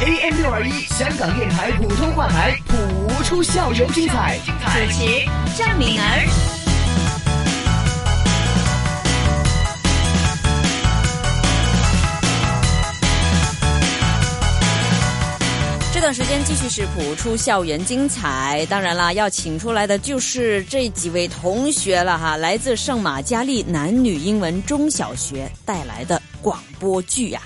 AM 六二一香港电台普通话台谱出校园精彩。主持张敏儿。这段时间继续是谱出校园精彩，当然啦，要请出来的就是这几位同学了哈，来自圣玛加利男女英文中小学带来的广播剧呀。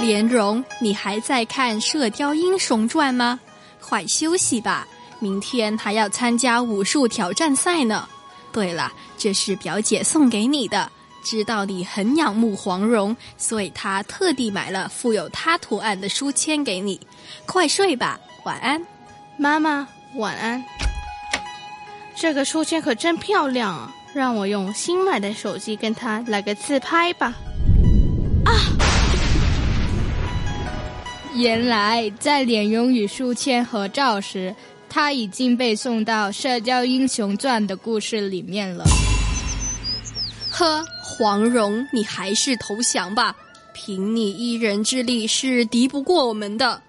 莲蓉，你还在看《射雕英雄传》吗？快休息吧，明天还要参加武术挑战赛呢。对了，这是表姐送给你的。知道你很仰慕黄蓉，所以她特地买了附有她图案的书签给你。快睡吧，晚安，妈妈，晚安。这个书签可真漂亮啊！让我用新买的手机跟他来个自拍吧。啊！原来在脸容与书签合照时，他已经被送到《射雕英雄传》的故事里面了。呵。黄蓉，你还是投降吧！凭你一人之力是敌不过我们的。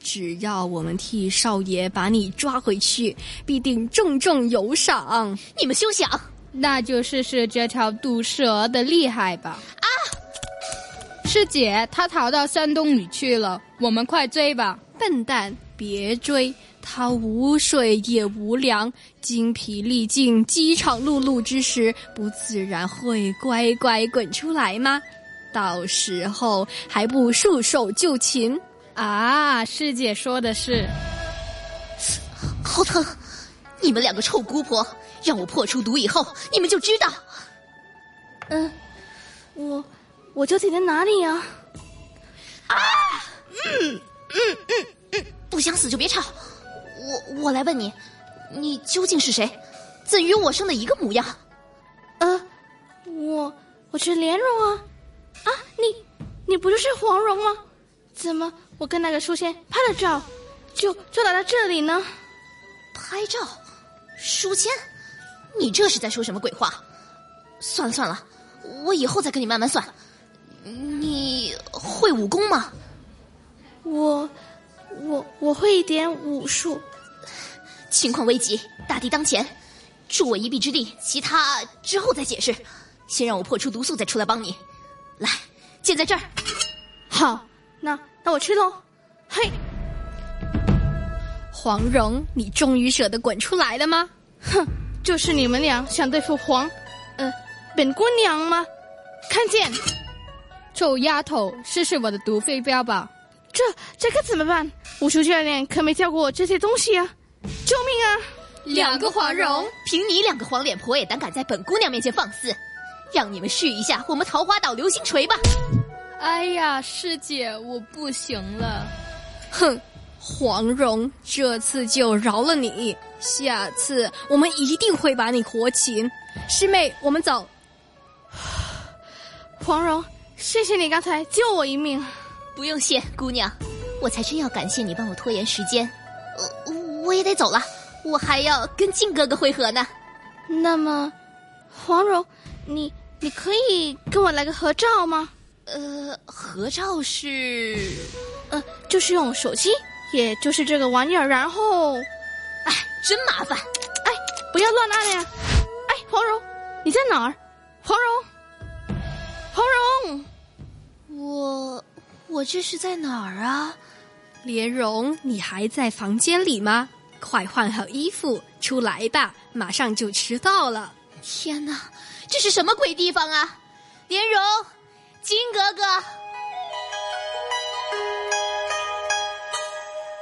只要我们替少爷把你抓回去，必定重重有赏。你们休想！那就试试这条毒蛇的厉害吧！啊！师姐，他逃到山洞里去了，我们快追吧！笨蛋，别追。他无水也无粮，精疲力尽、饥肠辘辘之时，不自然会乖乖滚出来吗？到时候还不束手就擒？啊，师姐说的是，好疼！你们两个臭姑婆，让我破出毒以后，你们就知道。嗯，我我究竟在哪里呀？啊！嗯嗯嗯嗯，不想死就别吵。我我来问你，你究竟是谁？怎与我生的一个模样？呃，我我是莲蓉啊！啊，你你不就是黄蓉吗？怎么我跟那个书签拍了照，就就来到这里呢？拍照？书签？你这是在说什么鬼话？算了算了，我以后再跟你慢慢算。你会武功吗？我会一点武术。情况危急，大敌当前，助我一臂之力，其他之后再解释。先让我破除毒素，再出来帮你。来，剑在这儿。好，那那我去喽。嘿，黄蓉，你终于舍得滚出来了吗？哼，就是你们俩想对付黄，呃，本姑娘吗？看剑，臭丫头，试试我的毒飞镖吧。这这可怎么办？武术教练可没教过我这些东西啊。救命啊！两个黄蓉，凭你两个黄脸婆也胆敢在本姑娘面前放肆，让你们试一下我们桃花岛流星锤吧！哎呀，师姐，我不行了。哼，黄蓉，这次就饶了你，下次我们一定会把你活擒。师妹，我们走。黄蓉，谢谢你刚才救我一命。不用谢，姑娘，我才真要感谢你帮我拖延时间。呃。我也得走了，我还要跟靖哥哥会合呢。那么，黄蓉，你你可以跟我来个合照吗？呃，合照是，呃，就是用手机，也就是这个玩意儿。然后，哎，真麻烦！哎，不要乱按呀！哎，黄蓉，你在哪儿？黄蓉，黄蓉，我我这是在哪儿啊？莲蓉，你还在房间里吗？快换好衣服出来吧，马上就迟到了。天哪，这是什么鬼地方啊！莲蓉，金格格。